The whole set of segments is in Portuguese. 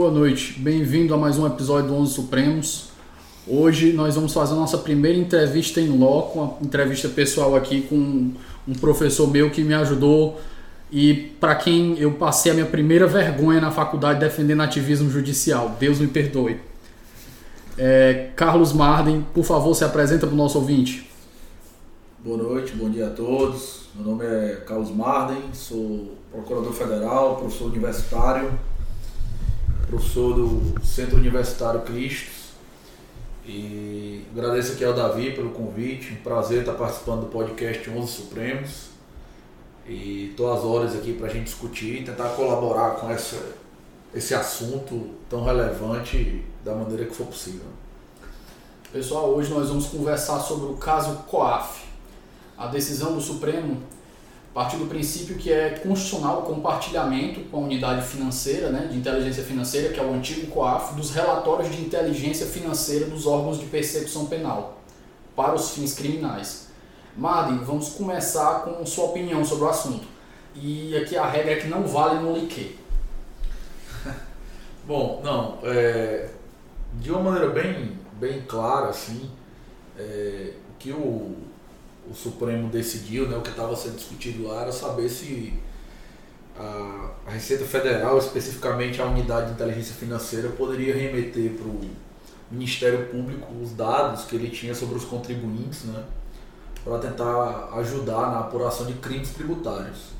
Boa noite, bem-vindo a mais um episódio do Onze Supremos. Hoje nós vamos fazer a nossa primeira entrevista em loco, uma entrevista pessoal aqui com um professor meu que me ajudou e para quem eu passei a minha primeira vergonha na faculdade defendendo ativismo judicial. Deus me perdoe. É, Carlos Marden, por favor, se apresenta para o nosso ouvinte. Boa noite, bom dia a todos. Meu nome é Carlos Marden, sou procurador federal, professor universitário, professor do Centro Universitário Cristo e agradeço aqui ao Davi pelo convite, um prazer estar participando do podcast 11 Supremos. E estou às horas aqui para a gente discutir e tentar colaborar com essa, esse assunto tão relevante da maneira que for possível. Pessoal, hoje nós vamos conversar sobre o caso COAF. A decisão do Supremo partir do princípio que é constitucional o compartilhamento com a unidade financeira, né, de inteligência financeira, que é o antigo COAF, dos relatórios de inteligência financeira dos órgãos de persecução penal para os fins criminais. Marden, vamos começar com sua opinião sobre o assunto. E aqui a regra é que não vale no liquê. Bom, não, é, de uma maneira bem, bem clara, assim, é, que o o Supremo decidiu, né, o que estava sendo discutido lá era saber se a, a, Receita Federal, especificamente a Unidade de Inteligência Financeira, poderia remeter para o Ministério Público os dados que ele tinha sobre os contribuintes, né, para tentar ajudar na apuração de crimes tributários.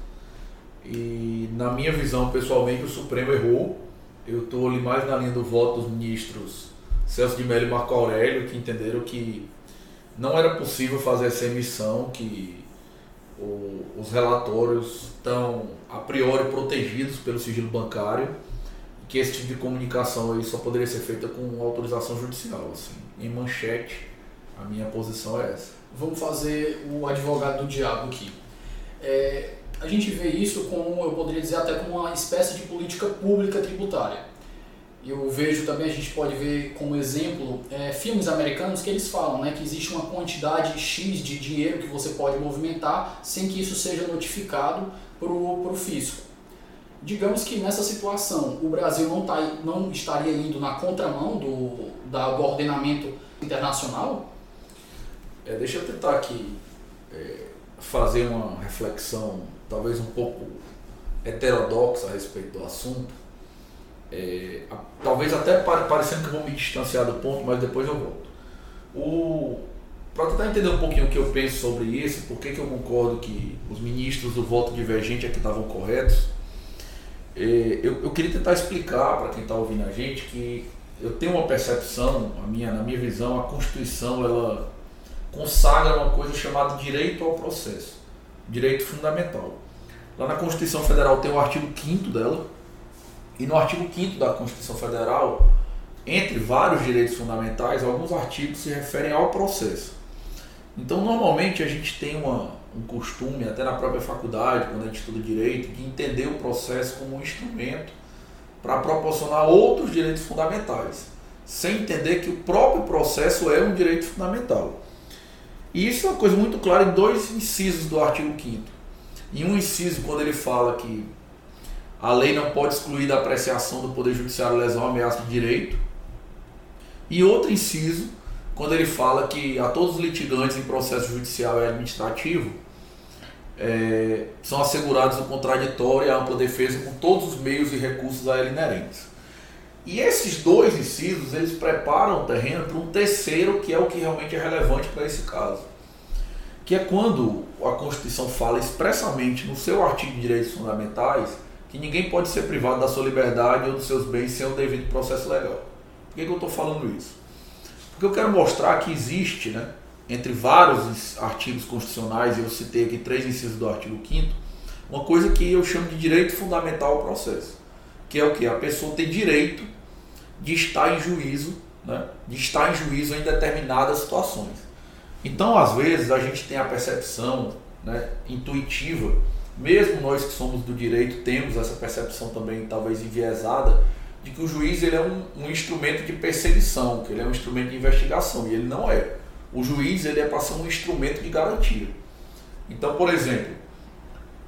E na minha visão, pessoalmente, o Supremo errou. Eu estou ali mais na linha do voto dos ministros Celso de Mello e Marco Aurélio, que entenderam que não era possível fazer essa emissão, que o, os relatórios estão a priori protegidos pelo sigilo bancário, que esse tipo de comunicação aí só poderia ser feita com autorização judicial. Assim. Em manchete, a minha posição é essa. Vamos fazer o advogado do diabo aqui. É, a gente vê isso como, eu poderia dizer, até como uma espécie de política pública tributária eu vejo também, a gente pode ver como exemplo, é, filmes americanos que eles falam né, que existe uma quantidade X de dinheiro que você pode movimentar sem que isso seja notificado para o fisco. Digamos que nessa situação o Brasil não, tá, não estaria indo na contramão do, da, do ordenamento internacional? É, deixa eu tentar aqui é, fazer uma reflexão talvez um pouco heterodoxa a respeito do assunto é, a, talvez até pare, parecendo que eu vou me distanciar do ponto, mas depois eu volto. Para tentar entender um pouquinho o que eu penso sobre isso, por que, que eu concordo que os ministros do voto divergente aqui estavam corretos, é, eu, eu queria tentar explicar para quem está ouvindo a gente que eu tenho uma percepção, a minha, na minha visão, a Constituição ela consagra uma coisa chamada direito ao processo, direito fundamental. Lá na Constituição Federal tem o artigo 5 dela, e no artigo 5 da Constituição Federal, entre vários direitos fundamentais, alguns artigos se referem ao processo. Então, normalmente a gente tem uma, um costume, até na própria faculdade, quando a gente estuda direito, de entender o processo como um instrumento para proporcionar outros direitos fundamentais, sem entender que o próprio processo é um direito fundamental. E isso é uma coisa muito clara em dois incisos do artigo 5. Em um inciso, quando ele fala que a lei não pode excluir da apreciação do Poder Judiciário lesão ameaça de direito. E outro inciso, quando ele fala que a todos os litigantes em processo judicial e administrativo é, são assegurados o contraditório e a ampla defesa com todos os meios e recursos a ele inerentes. E esses dois incisos, eles preparam o terreno para um terceiro, que é o que realmente é relevante para esse caso. Que é quando a Constituição fala expressamente no seu artigo de direitos fundamentais que ninguém pode ser privado da sua liberdade ou dos seus bens sem o devido processo legal. Por que, que eu estou falando isso? Porque eu quero mostrar que existe, né, entre vários artigos constitucionais, eu citei aqui três incisos do artigo 5 uma coisa que eu chamo de direito fundamental ao processo, que é o que? A pessoa tem direito de estar em juízo, né, de estar em juízo em determinadas situações. Então, às vezes, a gente tem a percepção né, intuitiva mesmo nós que somos do direito temos essa percepção também talvez enviesada de que o juiz ele é um, um instrumento de perseguição, que ele é um instrumento de investigação e ele não é. O juiz ele é para ser um instrumento de garantia. Então, por exemplo,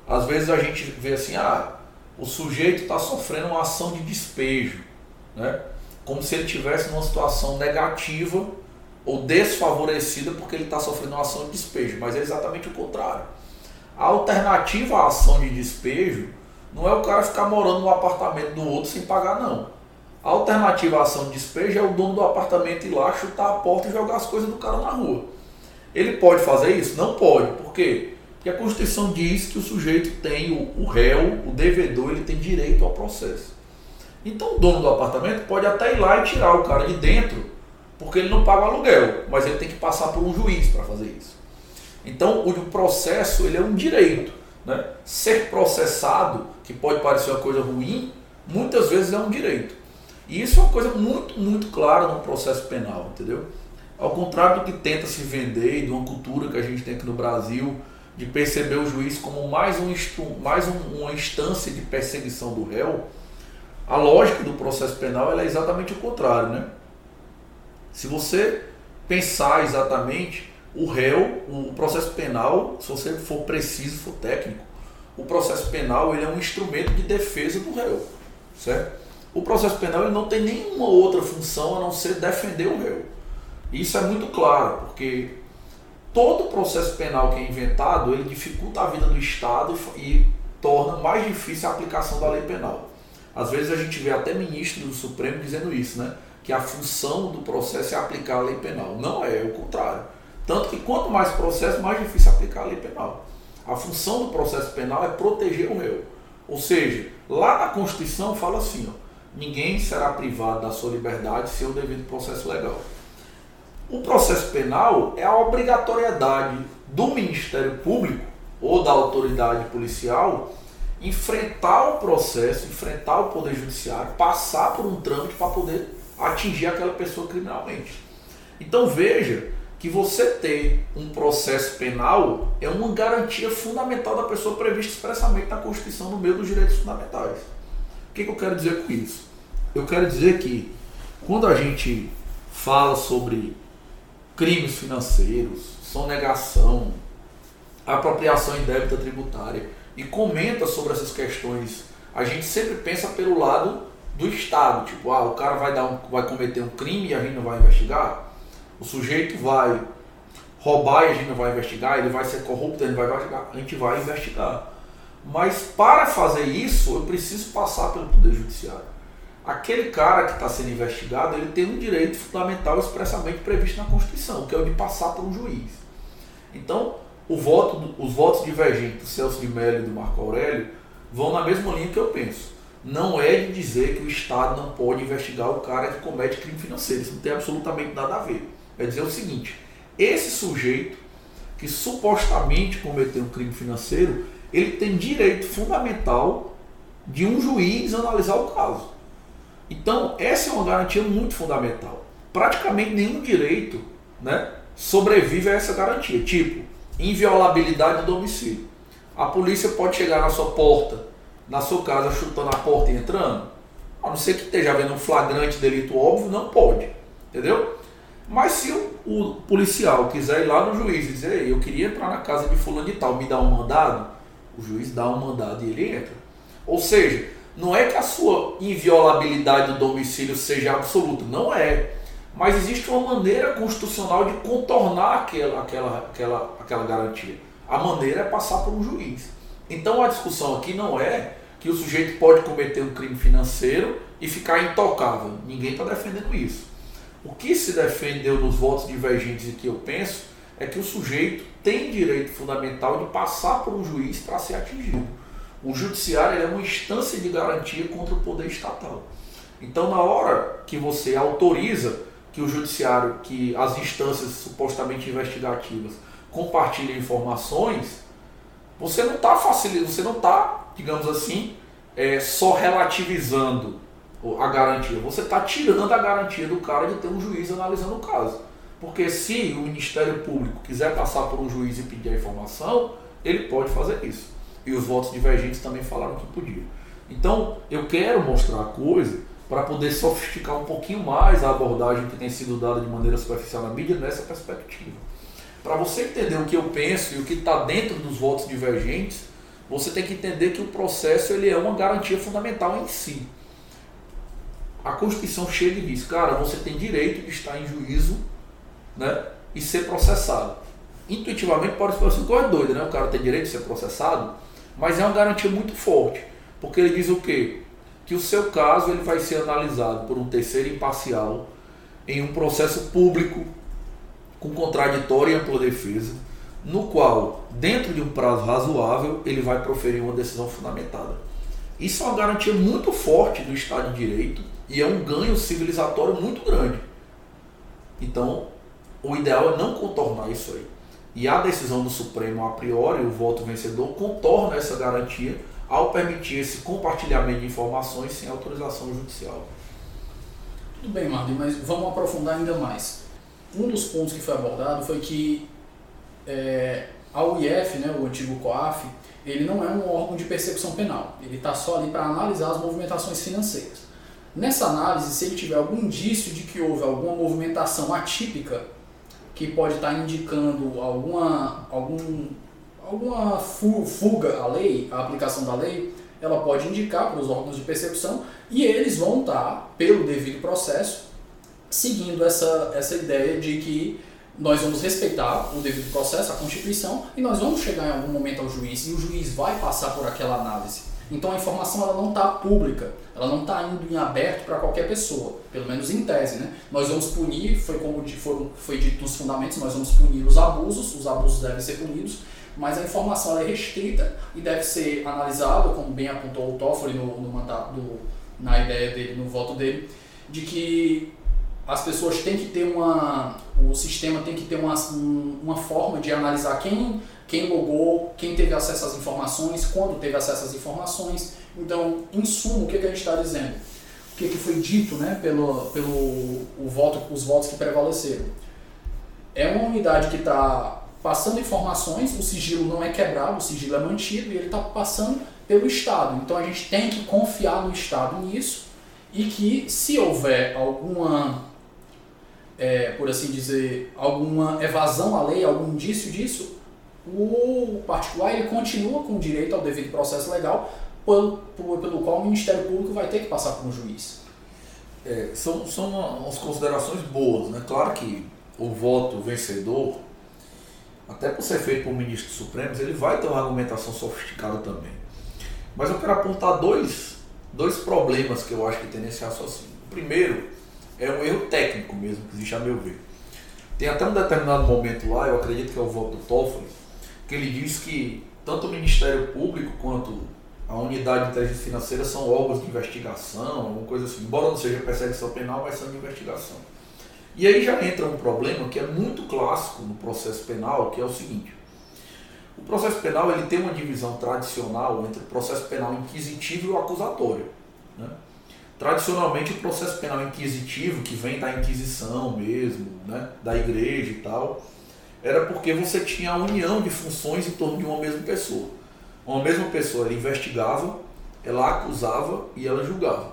às vezes a gente vê assim, ah, o sujeito está sofrendo uma ação de despejo. né? como se ele tivesse numa situação negativa ou desfavorecida porque ele está sofrendo uma ação de despejo, mas é exatamente o contrário. A alternativa à ação de despejo não é o cara ficar morando no apartamento do outro sem pagar, não. A alternativa à ação de despejo é o dono do apartamento ir lá, chutar a porta e jogar as coisas do cara na rua. Ele pode fazer isso? Não pode. Por quê? Porque a Constituição diz que o sujeito tem, o, réu, o devedor, ele tem direito ao processo. Então o dono do apartamento pode até ir lá e tirar o cara de dentro, porque ele não paga aluguel, mas ele tem que passar por um juiz para fazer isso. Então o processo ele é um direito. Né? Ser processado, que pode parecer uma coisa ruim, muitas vezes é um direito. E isso é uma coisa muito, muito clara no processo penal, entendeu? Ao contrário do que tenta se vender e de uma cultura que a gente tem aqui no Brasil, de perceber o juiz como mais, um, mais um, uma instância de perseguição do réu, a lógica do processo penal é exatamente o contrário. Né? Se você pensar exatamente, o réu, o processo penal, se você for preciso, for técnico, o processo penal ele é um instrumento de defesa do réu. Certo? O processo penal ele não tem nenhuma outra função a não ser defender o réu. Isso é muito claro, porque todo processo penal que é inventado, ele dificulta a vida do Estado e torna mais difícil a aplicação da lei penal. Às vezes a gente vê até ministro do Supremo dizendo isso, né? Que a função do processo é aplicar a lei penal. Não é, é o contrário. Tanto que quanto mais processo, mais difícil aplicar a lei penal. A função do processo penal é proteger o réu. Ou seja, lá na Constituição fala assim, ó, ninguém será privado da sua liberdade sem o devido processo legal. O processo penal é a obrigatoriedade do Ministério Público ou da autoridade policial enfrentar o processo, enfrentar o Poder Judiciário, passar por um trâmite para poder atingir aquela pessoa criminalmente. Então veja que você ter um processo penal é uma garantia fundamental da pessoa prevista expressamente na Constituição no meio dos direitos fundamentais. O que, que eu quero dizer com isso? Eu quero dizer que quando a gente fala sobre crimes financeiros, sonegação, apropriação indébita tributária, e comenta sobre essas questões, a gente sempre pensa pelo lado do Estado, tipo, ah, o cara vai, dar um, vai cometer um crime e a gente não vai investigar, o sujeito vai roubar e a gente não vai investigar, ele vai ser corrupto, e gente vai investigar, a gente vai investigar. Mas para fazer isso, eu preciso passar pelo Poder Judiciário. Aquele cara que está sendo investigado, ele tem um direito fundamental expressamente previsto na Constituição, que é o de passar por um juiz. Então, voto, os votos divergentes do Celso de Mello e do Marco Aurélio vão na mesma linha que eu penso. Não é de dizer que o Estado não pode investigar o cara que comete crime financeiro. Isso não tem absolutamente nada a ver. É dizer o seguinte: esse sujeito que supostamente cometeu um crime financeiro, ele tem direito fundamental de um juiz analisar o caso. Então, essa é uma garantia muito fundamental. Praticamente nenhum direito né, sobrevive a essa garantia. Tipo, inviolabilidade do domicílio. A polícia pode chegar na sua porta, na sua casa, chutando a porta e entrando. A não ser que esteja havendo um flagrante delito óbvio, não pode. Entendeu? Mas se o, o, policial quiser ir lá no juiz e dizer, eu queria entrar na casa de fulano de tal, me dá um mandado, o juiz dá um mandado e ele entra. Ou seja, não é que a sua inviolabilidade do domicílio seja absoluta, não é. Mas existe uma maneira constitucional de contornar aquela, aquela, aquela, aquela garantia. A maneira é passar por um juiz. Então a discussão aqui não é que o sujeito pode cometer um crime financeiro e ficar intocável. Ninguém está defendendo isso. O que se defendeu nos votos divergentes e que eu penso é que o sujeito tem direito fundamental de passar por um juiz para ser atingido. O judiciário é uma instância de garantia contra o poder estatal. Então, na hora que você autoriza que o judiciário, que as instâncias supostamente investigativas compartilhem informações, você não está facilitando, você não está, digamos assim, é, só relativizando a garantia, você está tirando a garantia do cara de ter um juiz analisando o caso. Porque se o Ministério Público quiser passar por um juiz e pedir a informação, ele pode fazer isso. E os votos divergentes também falaram que podia. Então, eu quero mostrar a coisa para poder sofisticar um pouquinho mais a abordagem que tem sido dada de maneira superficial na mídia nessa perspectiva. Para você entender o que eu penso e o que está dentro dos votos divergentes, você tem que entender que o processo ele é uma garantia fundamental em si. A Constituição chega e diz, cara, você tem direito de estar em juízo né, e ser processado. Intuitivamente pode ser assim, coisa doida, né? O cara tem direito de ser processado, mas é uma garantia muito forte, porque ele diz o quê? Que o seu caso ele vai ser analisado por um terceiro imparcial em um processo público com contraditória e ampla defesa, no qual, dentro de um prazo razoável, ele vai proferir uma decisão fundamentada. Isso é uma garantia muito forte do Estado de Direito e é um ganho civilizatório muito grande. Então, o ideal é não contornar isso aí. E a decisão do Supremo, a priori, o voto vencedor, contorna essa garantia ao permitir esse compartilhamento de informações sem autorização judicial. Tudo bem, Marlon, mas vamos aprofundar ainda mais. Um dos pontos que foi abordado foi que é, a UIF, né, o antigo COAF, ele não é um órgão de persecução penal. Ele está só ali para analisar as movimentações financeiras. Nessa análise, se ele tiver algum indício de que houve alguma movimentação atípica, que pode estar indicando alguma, algum, alguma fuga à lei, à aplicação da lei, ela pode indicar para os órgãos de persecução e eles vão estar, pelo devido processo, seguindo essa, essa ideia de que nós vamos respeitar o devido processo, a Constituição, e nós vamos chegar em algum momento ao juiz, e o juiz vai passar por aquela análise. Então a informação ela não está pública, ela não está indo em aberto para qualquer pessoa, pelo menos em tese. Né? Nós vamos punir, foi como foi, foi dito nos fundamentos, nós vamos punir os abusos, os abusos devem ser punidos, mas a informação é restrita e deve ser analisada, como bem apontou o Toffoli no, no mandato, do, na ideia dele, no voto dele, de que as pessoas têm que ter uma. O sistema tem que ter uma, uma forma de analisar quem, quem logou, quem teve acesso às informações, quando teve acesso às informações. Então, em suma, o que, que a gente está dizendo? O que, que foi dito né, pelo, pelo o voto, os votos que prevaleceram? É uma unidade que está passando informações, o sigilo não é quebrado, o sigilo é mantido e ele está passando pelo Estado. Então a gente tem que confiar no Estado nisso e que se houver alguma é, por assim dizer, alguma evasão à lei, algum indício disso, o particular ele continua com direito ao devido processo legal, pelo, pelo qual o Ministério Público vai ter que passar por um juiz. É, são, são umas considerações boas, né? Claro que o voto vencedor, até por ser feito por ministros supremos, ele vai ter uma argumentação sofisticada também. Mas eu quero apontar dois, dois problemas que eu acho que tem nesse raciocínio. O primeiro é um erro técnico mesmo que existe a meu ver. Tem até um determinado momento lá, eu acredito que é o voto do Toffoli, que ele diz que tanto o Ministério Público quanto a unidade de inteligência financeira são órgãos de investigação, alguma coisa assim. Embora não seja perseguição penal, mas são de investigação. E aí já entra um problema que é muito clássico no processo penal, que é o seguinte. O processo penal ele tem uma divisão tradicional entre o processo penal inquisitivo e o acusatório. Né? Tradicionalmente, o processo penal inquisitivo, que vem da Inquisição mesmo, né, da igreja e tal, era porque você tinha a união de funções em torno de uma mesma pessoa. Uma mesma pessoa ela investigava, ela acusava e ela julgava.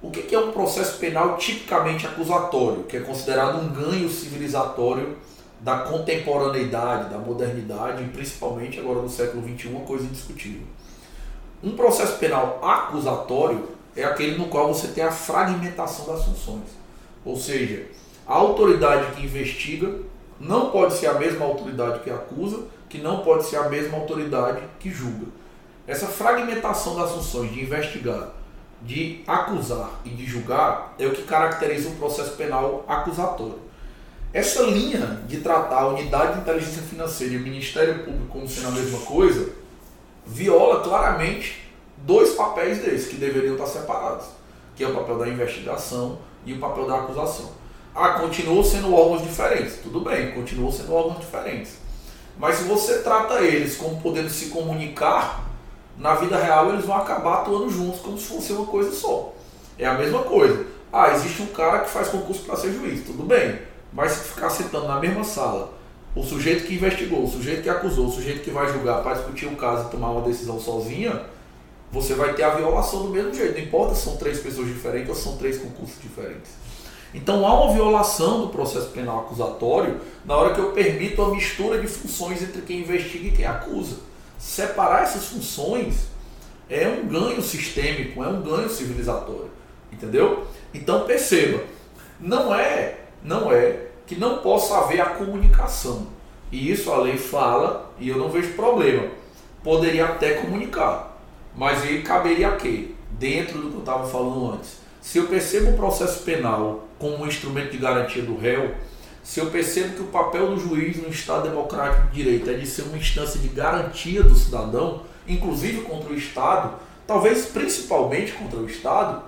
O que é um processo penal tipicamente acusatório, que é considerado um ganho civilizatório da contemporaneidade, da modernidade, e principalmente agora no século XXI, uma coisa indiscutível. Um processo penal acusatório é aquele no qual você tem a fragmentação das funções. Ou seja, a autoridade que investiga não pode ser a mesma autoridade que acusa, que não pode ser a mesma autoridade que julga. Essa fragmentação das funções de investigar, de acusar e de julgar é o que caracteriza um processo penal acusatório. Essa linha de tratar a unidade de inteligência financeira e o Ministério Público como sendo a mesma coisa viola claramente dois papéis desses que deveriam estar separados, que é o papel da investigação e o papel da acusação. Ah, continuam sendo órgãos diferentes. Tudo bem, continuam sendo órgãos diferentes. Mas se você trata eles como podendo se comunicar, na vida real eles vão acabar atuando juntos como se fosse uma coisa só. É a mesma coisa. Ah, existe um cara que faz concurso para ser juiz, tudo bem. Mas se ficar citando na mesma sala o sujeito que investigou, o sujeito que acusou, o sujeito que vai julgar para discutir o caso e tomar uma decisão sozinha, você vai ter a violação do mesmo jeito. Não importa se são três pessoas diferentes ou são três concursos diferentes. Então há uma violação do processo penal acusatório na hora que eu permito a mistura de funções entre quem investiga e quem acusa. Separar essas funções é um ganho sistêmico, é um ganho civilizatório. Entendeu? Então perceba, não é, não é que não possa haver a comunicação. E isso a lei fala e eu não vejo problema. Poderia até comunicar, mas aí caberia a quê? Dentro do que eu estava falando antes. Se eu percebo o processo penal como um instrumento de garantia do réu, se eu percebo que o papel do juiz no Estado democrático de direito é de ser uma instância de garantia do cidadão, inclusive contra o Estado, talvez principalmente contra o Estado,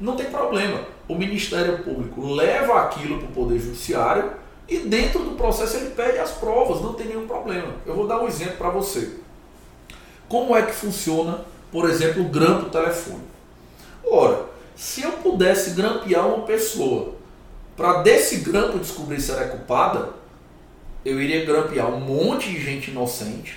não tem problema. O Ministério Público leva aquilo para o Poder Judiciário e dentro do processo ele pede as provas, não tem nenhum problema. Eu vou dar um exemplo para você. Como é que funciona, por exemplo, o grampo telefônico? Ora, se eu pudesse grampear uma pessoa para desse grampo descobrir se ela é culpada, eu iria grampear um monte de gente inocente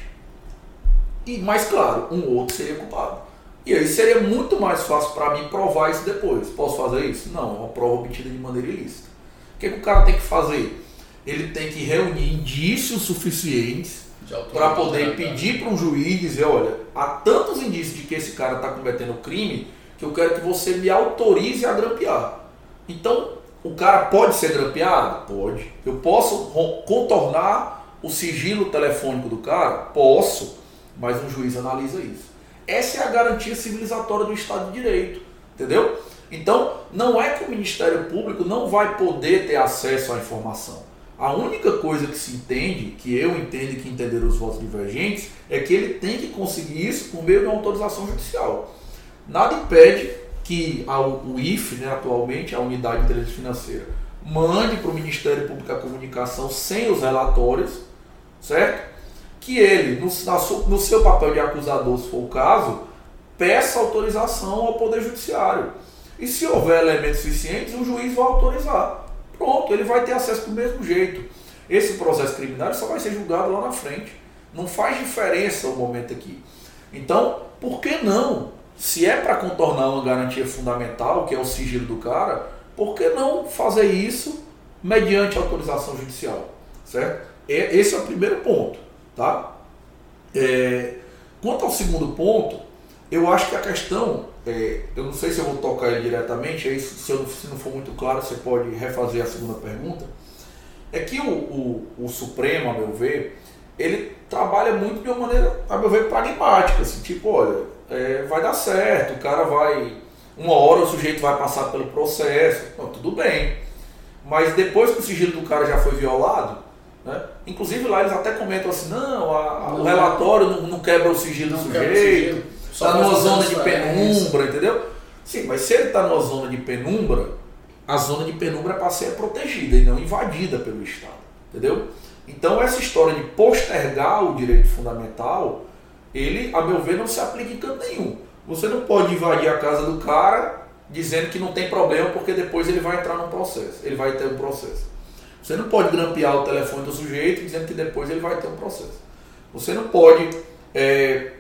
e, mais claro, um outro seria culpado. E aí seria muito mais fácil para mim provar isso depois. Posso fazer isso? Não, é uma prova obtida de maneira ilícita. O que, que o cara tem que fazer? Ele tem que reunir indícios suficientes para poder pedir para um juiz dizer, olha, há tantos indícios de que esse cara está cometendo crime que eu quero que você me autorize a grampear. Então, o cara pode ser grampeado? Pode. Eu posso contornar o sigilo telefônico do cara? Posso, mas um juiz analisa isso. Essa é a garantia civilizatória do Estado de Direito, entendeu? Então, não é que o Ministério Público não vai poder ter acesso à informação. A única coisa que se entende, que eu entendo e que entenderam os votos divergentes, é que ele tem que conseguir isso por meio de uma autorização judicial. Nada impede que a, o IFE, né, atualmente, a Unidade de Inteligência Financeira, mande para o Ministério Público a comunicação sem os relatórios, certo? que ele, no, no seu papel de acusador, se for o caso, peça autorização ao Poder Judiciário. E se houver elementos suficientes, o juiz vai autorizar. Pronto, ele vai ter acesso do mesmo jeito. Esse processo criminal só vai ser julgado lá na frente. Não faz diferença o momento aqui. Então, por que não? Se é para contornar uma garantia fundamental, que é o sigilo do cara, por que não fazer isso mediante autorização judicial? Certo? Esse é o primeiro ponto. Tá? É, quanto ao segundo ponto, eu acho que a questão, é, eu não sei se eu vou tocar ele diretamente, aí se, eu, se não for muito claro, você pode refazer a segunda pergunta. É que o, o, o Supremo, a meu ver, ele trabalha muito de uma maneira, a meu ver, pragmática. Assim, tipo, olha, é, vai dar certo, o cara vai. Uma hora o sujeito vai passar pelo processo, não, tudo bem. Mas depois que o sigilo do cara já foi violado, né? Inclusive lá eles até comentam assim, não, a, não o relatório não, não, quebra o sigilo do sujeito, está numa zona de penumbra, entendeu? Sim, mas se ele está numa zona de penumbra, a zona de penumbra é para ser protegida e não invadida pelo Estado, entendeu? Então essa história de postergar o direito fundamental, ele, a meu ver, não se aplica em canto nenhum. Você não pode invadir a casa do cara dizendo que não tem problema porque depois ele vai entrar num processo, ele vai ter um processo. Você não pode grampear o telefone do sujeito dizendo que depois ele vai ter um processo. Você não pode é,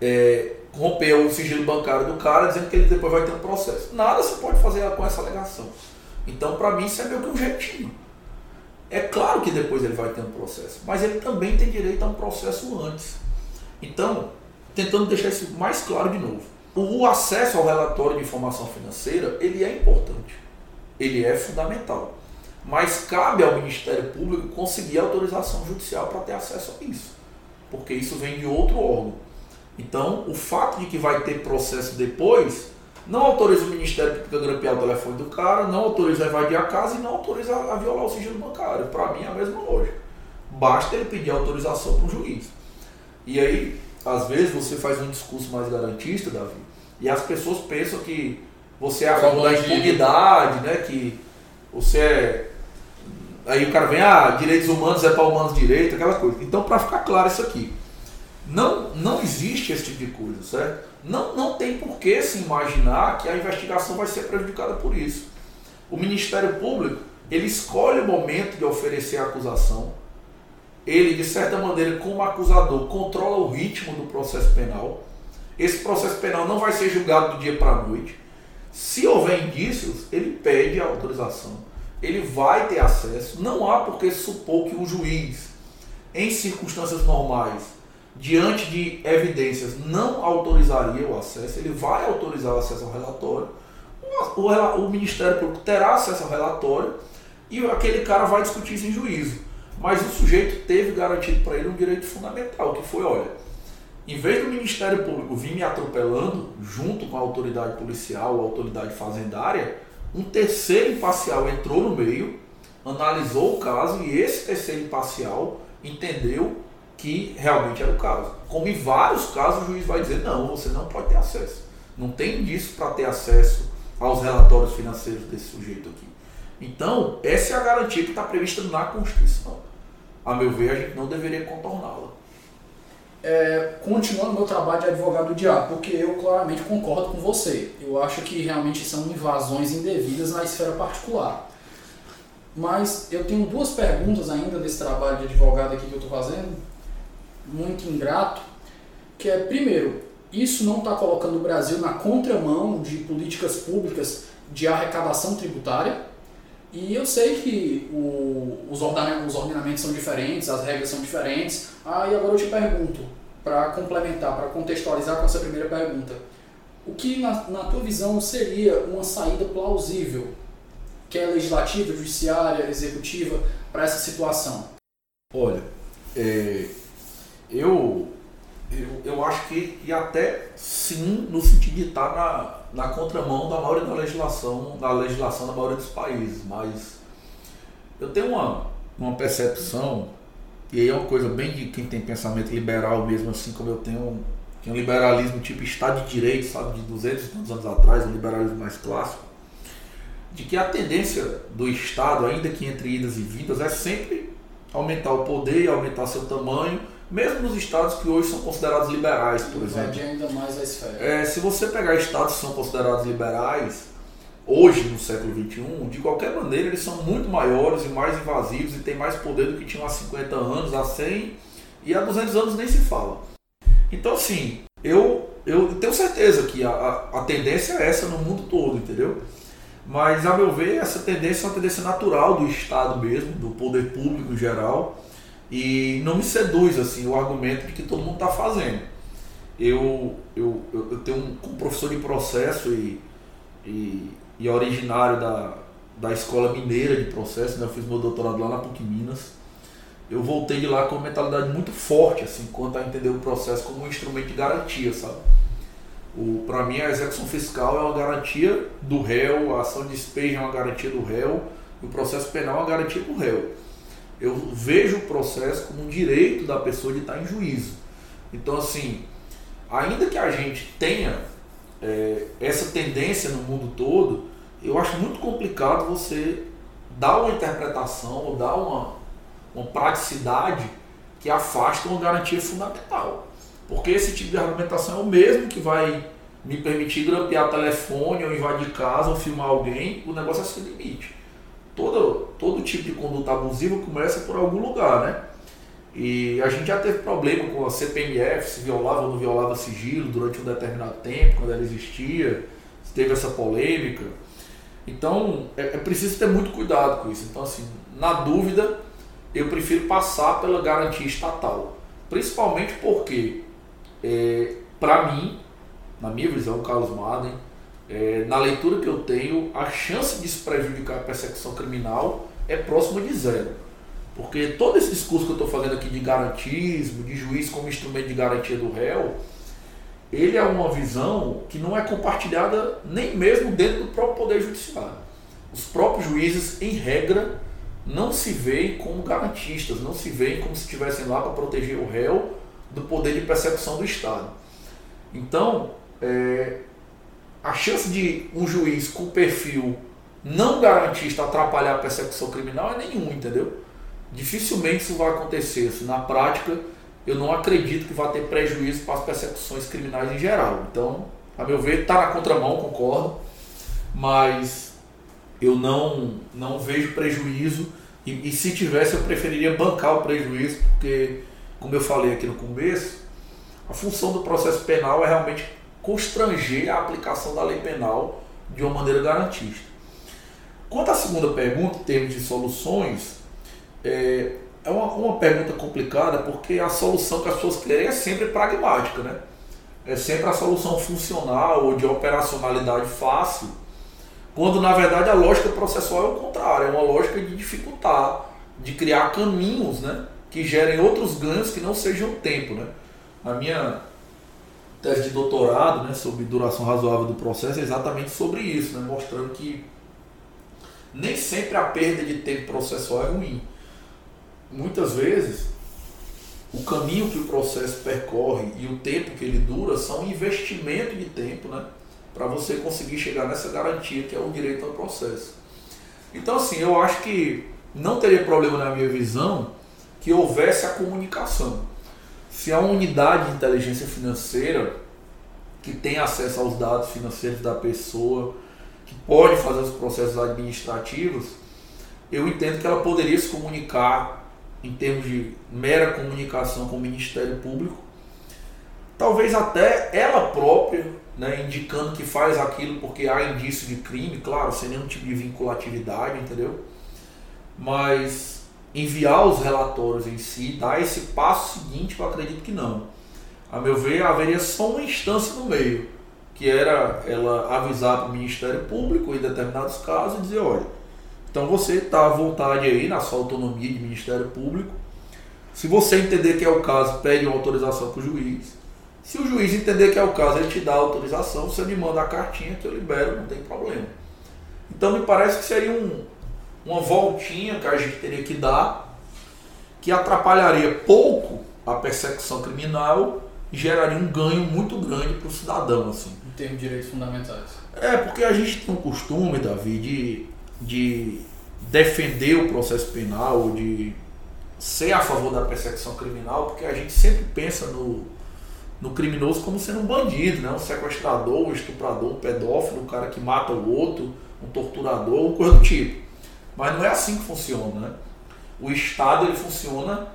é, romper o sigilo bancário do cara dizendo que ele depois vai ter um processo. Nada você pode fazer com essa alegação. Então, para mim, isso é meio que um jeitinho. É claro que depois ele vai ter um processo, mas ele também tem direito a um processo antes. Então, tentando deixar isso mais claro de novo. O acesso ao relatório de informação financeira, ele é importante. Ele é fundamental. Mas cabe ao Ministério Público conseguir autorização judicial para ter acesso a isso, porque isso vem de outro órgão. Então, o fato de que vai ter processo depois não autoriza o Ministério Público a grampear o telefone do cara, não autoriza a invadir a casa e não autoriza a violar o sigilo bancário. Para mim é a mesma lógica. Basta ele pedir autorização para o juiz. E aí, às vezes, você faz um discurso mais garantista, Davi, e as pessoas pensam que você é a favor da impunidade, né? que você é Aí o cara vem, ah, direitos humanos é para humanos direito, aquela coisa. Então, para ficar claro isso aqui, não, não existe esse tipo de coisa, certo? Não, não tem por que se imaginar que a investigação vai ser prejudicada por isso. O Ministério Público, ele escolhe o momento de oferecer a acusação. Ele, de certa maneira, como acusador, controla o ritmo do processo penal. Esse processo penal não vai ser julgado do dia para a noite. Se houver indícios, ele pede a autorização ele vai ter acesso. Não há por que supor que um juiz, em circunstâncias normais, diante de evidências, não autorizaria o acesso. Ele vai autorizar o acesso ao relatório. o, o Ministério Público terá acesso ao relatório e aquele cara vai discutir isso em juízo. Mas o sujeito teve garantido para ele um direito fundamental, que foi, olha, em vez do Ministério Público vir me atropelando, junto com a autoridade policial, a autoridade fazendária, um terceiro imparcial entrou no meio, analisou o caso e esse terceiro imparcial entendeu que realmente era o caso. Como em vários casos o juiz vai dizer, não, você não pode ter acesso. Não tem indício para ter acesso aos relatórios financeiros desse sujeito aqui. Então, essa é a garantia que está prevista na Constituição. A meu ver, a gente não deveria contorná-la. É, continuando meu trabalho de advogado do diabo, porque eu claramente concordo com você. Eu acho que realmente são invasões indevidas na esfera particular. Mas eu tenho duas perguntas ainda desse trabalho de advogado aqui que eu estou fazendo, muito ingrato, que é, primeiro, isso não está colocando o Brasil na contramão de políticas públicas de arrecadação tributária? E eu sei que o, os, ordenamentos são diferentes, as regras são diferentes. Ah, e agora eu te pergunto, para complementar, para contextualizar com essa primeira pergunta, o que na, na tua visão seria uma saída plausível, que é legislativa, judiciária, executiva, para essa situação? Olha, é, eu, eu, eu acho que, que até sim, no sentido de estar na, na contramão da maioria da legislação, da legislação da maioria dos países, mas eu tenho uma, uma percepção, e aí é uma coisa bem de quem tem pensamento liberal mesmo, assim como eu tenho que é um liberalismo tipo Estado de Direito, sabe, de 200 anos atrás, um liberalismo mais clássico, de que a tendência do Estado, ainda que entre idas e vindas, é sempre aumentar o poder, aumentar seu tamanho, mesmo nos estados que hoje são considerados liberais, por exemplo. ainda mais a esfera. É, se você pegar estados que são considerados liberais, hoje no século XXI, de qualquer maneira eles são muito maiores e mais invasivos e têm mais poder do que tinham há 50 anos, há 100 e há 200 anos nem se fala. Então, assim, eu, eu tenho certeza que a, a, a tendência é essa no mundo todo, entendeu? Mas, a meu ver, essa tendência é uma tendência natural do Estado mesmo, do poder público em geral, e não me seduz assim o argumento de que todo mundo está fazendo. Eu, eu, eu, tenho um, um professor de processo e, e, e originário da, da Escola Mineira de Processo, né? eu fiz meu doutorado lá na PUC Minas. Eu voltei de lá com uma mentalidade muito forte, assim, quanto a entender o processo como um instrumento de garantia, sabe? Para mim, a execução fiscal é uma garantia do réu, a ação de despejo é uma garantia do réu, o processo penal é uma garantia do réu eu vejo o processo como um direito da pessoa de estar em juízo. Então, assim, ainda que a gente tenha é, essa tendência no mundo todo, eu acho muito complicado você dar uma interpretação ou dar uma, uma praticidade que afasta uma garantia fundamental. Porque esse tipo de argumentação é o mesmo que vai me permitir grampear telefone ou invadir casa ou filmar alguém, o negócio é sem limite todo, todo tipo de conduta abusiva começa por algum lugar, né? E a gente já teve problema com a CPMF, se violava ou não violava sigilo durante um determinado tempo, quando ela existia, teve essa polêmica. Então é, é preciso ter muito cuidado com isso. Então, assim, na dúvida, eu prefiro passar pela garantia estatal. Principalmente porque, é, para mim, na minha visão, Carlos Madden, é, na leitura que eu tenho, a chance de se prejudicar a persecução criminal é próxima de zero. Porque todo esse discurso que eu estou fazendo aqui de garantismo, de juiz como instrumento de garantia do réu, ele é uma visão que não é compartilhada nem mesmo dentro do próprio Poder Judiciário. Os próprios juízes, em regra, não se veem como garantistas, não se veem como se estivessem lá para proteger o réu do poder de persecução do Estado. Então, é, a chance de um juiz com perfil não garantista atrapalhar a persecução criminal é nenhum, entendeu? Dificilmente isso vai acontecer. Assim, na prática, eu não acredito que vai ter prejuízo para as persecuções criminais em geral. Então, a meu ver, está na contramão, concordo, mas eu não, não vejo prejuízo e, e se tivesse eu preferiria bancar o prejuízo, porque, como eu falei aqui no começo, a função do processo penal é realmente constranger a aplicação da lei penal de uma maneira garantista. Quanto à segunda pergunta, em termos de soluções, é, é uma, uma pergunta complicada porque a solução que as pessoas querem é sempre pragmática, né? É sempre a solução funcional ou de operacionalidade fácil Quando na verdade a lógica processual é o contrário, é uma lógica de dificultar, de criar caminhos né, que gerem outros ganhos que não sejam o tempo. Né? A minha tese de doutorado né, sobre duração razoável do processo é exatamente sobre isso, né, mostrando que nem sempre a perda de tempo processual é ruim. Muitas vezes o caminho que o processo percorre e o tempo que ele dura são investimento de tempo, né? Para você conseguir chegar nessa garantia que é o direito ao processo. Então, assim, eu acho que não teria problema na minha visão que houvesse a comunicação. Se a unidade de inteligência financeira que tem acesso aos dados financeiros da pessoa, que pode fazer os processos administrativos, eu entendo que ela poderia se comunicar em termos de mera comunicação com o Ministério Público, talvez até ela própria, né, indicando que faz aquilo porque há indício de crime, claro, sem nenhum tipo de vinculatividade, entendeu? Mas enviar os relatórios em si, dar esse passo seguinte, eu acredito que não. A meu ver, haveria só uma instância no meio, que era ela avisar para o Ministério Público em determinados casos e dizer, olha, então você está à vontade aí na sua autonomia de Ministério Público. Se você entender que é o caso, pede uma autorização para o juiz. Se o juiz entender que é o caso, ele te dá a autorização, você me manda a cartinha que eu libero, não tem problema. Então me parece que seria um, uma voltinha que a gente teria que dar, que atrapalharia pouco a persecução criminal e geraria um ganho muito grande para o cidadão. Assim. Em termos de direitos fundamentais. É, porque a gente tem um costume, Davi, de de defender o processo penal, de ser a favor da persecução criminal, porque a gente sempre pensa no, no criminoso como sendo um bandido, né? um sequestrador, um estuprador, um pedófilo, um cara que mata o outro, um torturador, coisa do tipo. Mas não é assim que funciona. Né? O Estado ele funciona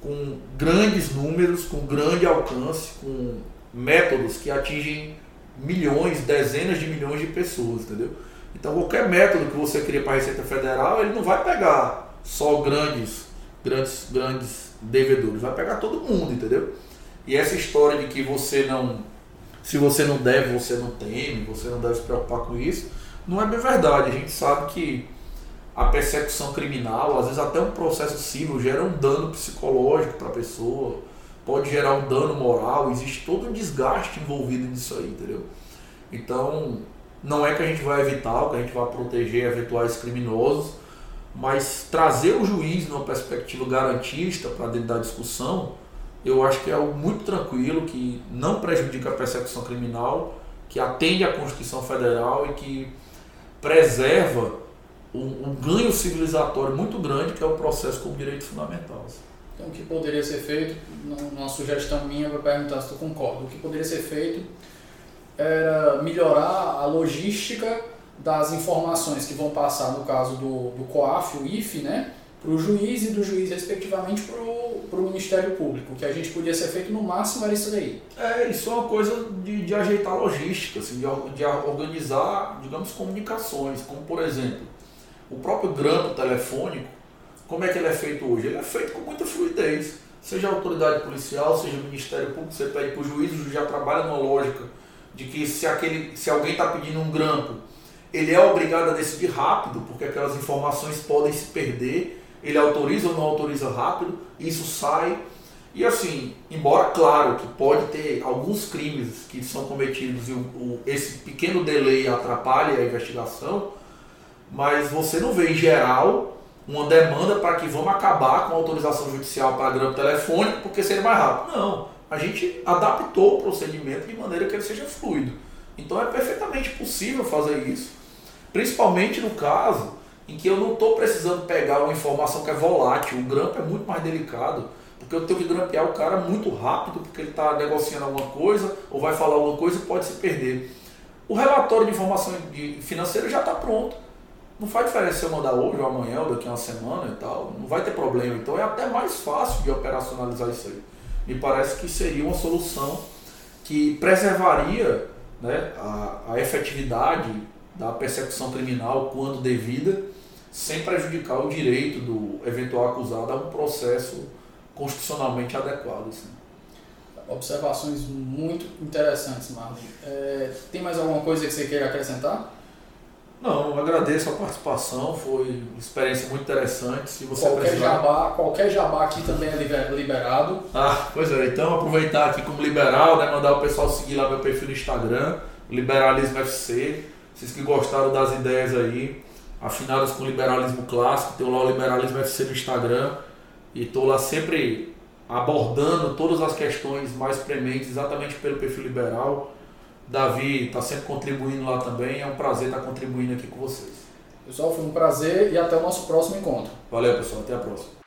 com grandes números, com grande alcance, com métodos que atingem milhões, dezenas de milhões de pessoas, entendeu? Então qualquer método que você cria para a Receita Federal, ele não vai pegar só grandes, grandes, grandes devedores, vai pegar todo mundo, entendeu? E essa história de que você não, se você não deve, você não teme, você não deve se preocupar com isso, não é bem verdade. A gente sabe que a persecução criminal, às vezes até um processo civil gera um dano psicológico para a pessoa, pode gerar um dano moral, existe todo um desgaste envolvido nisso aí, entendeu? Então, não é que a gente vai evitar, que a gente vai proteger eventuais criminosos, mas trazer o juiz numa perspectiva garantista para dentro da discussão, eu acho que é algo muito tranquilo, que não prejudica a persecução criminal, que atende à Constituição Federal e que preserva um, um ganho civilizatório muito grande, que é o processo como direito fundamental. Então, o que poderia ser feito, uma sugestão minha, para perguntar se tu concorda, o que poderia ser feito era melhorar a logística das informações que vão passar, no caso do, do COAF, o IFE, né, para o juiz e do juiz, respectivamente, para o Ministério Público. O que a gente podia ser feito no máximo era isso daí. É, isso é uma coisa de, de ajeitar a logística, assim, de, de organizar, digamos, comunicações, como por exemplo, o próprio grampo telefônico, como é que ele é feito hoje? Ele é feito com muita fluidez. Seja a autoridade policial, seja o Ministério Público, você pede para o juiz, o juiz já trabalha numa lógica de que se, aquele, se alguém está pedindo um grampo, ele é obrigado a decidir rápido, porque aquelas informações podem se perder, ele autoriza ou não autoriza rápido, isso sai. E assim, embora claro que pode ter alguns crimes que são cometidos e o, o, esse pequeno delay atrapalha a investigação, mas você não vê em geral uma demanda para que vamos acabar com a autorização judicial para grampo telefônico porque seria mais rápido. Não a gente adaptou o procedimento de maneira que ele seja fluido. Então é perfeitamente possível fazer isso, principalmente no caso em que eu não estou precisando pegar uma informação que é volátil. O grampo é muito mais delicado, porque eu tenho que grampear o cara muito rápido, porque ele está negociando alguma coisa ou vai falar alguma coisa e pode se perder. O relatório de informação financeira já está pronto. Não faz diferença se eu mandar hoje ou amanhã ou daqui a uma semana e tal. Não vai ter problema. Então é até mais fácil de operacionalizar isso aí me parece que seria uma solução que preservaria né, a, a efetividade da persecução criminal quando devida, sem prejudicar o direito do eventual acusado a um processo constitucionalmente adequado. Assim. Observações muito interessantes, Marlon. É, tem mais alguma coisa que você queira acrescentar? Não, eu agradeço a participação, foi uma experiência muito interessante. Se você qualquer precisar... jabá, qualquer jabá aqui também é liber- liberado. Ah, pois é, então aproveitar aqui como liberal, né, mandar o pessoal seguir lá meu perfil no Instagram, Liberalismo FC. Vocês que gostaram das ideias aí, afinadas com o liberalismo clássico, tem lá o Liberalismo FC no Instagram e estou lá sempre abordando todas as questões mais prementes exatamente pelo perfil liberal. Davi está sempre contribuindo lá também, é um prazer estar contribuindo aqui com vocês. Pessoal, foi um prazer e até o nosso próximo encontro. Valeu pessoal, até a próxima.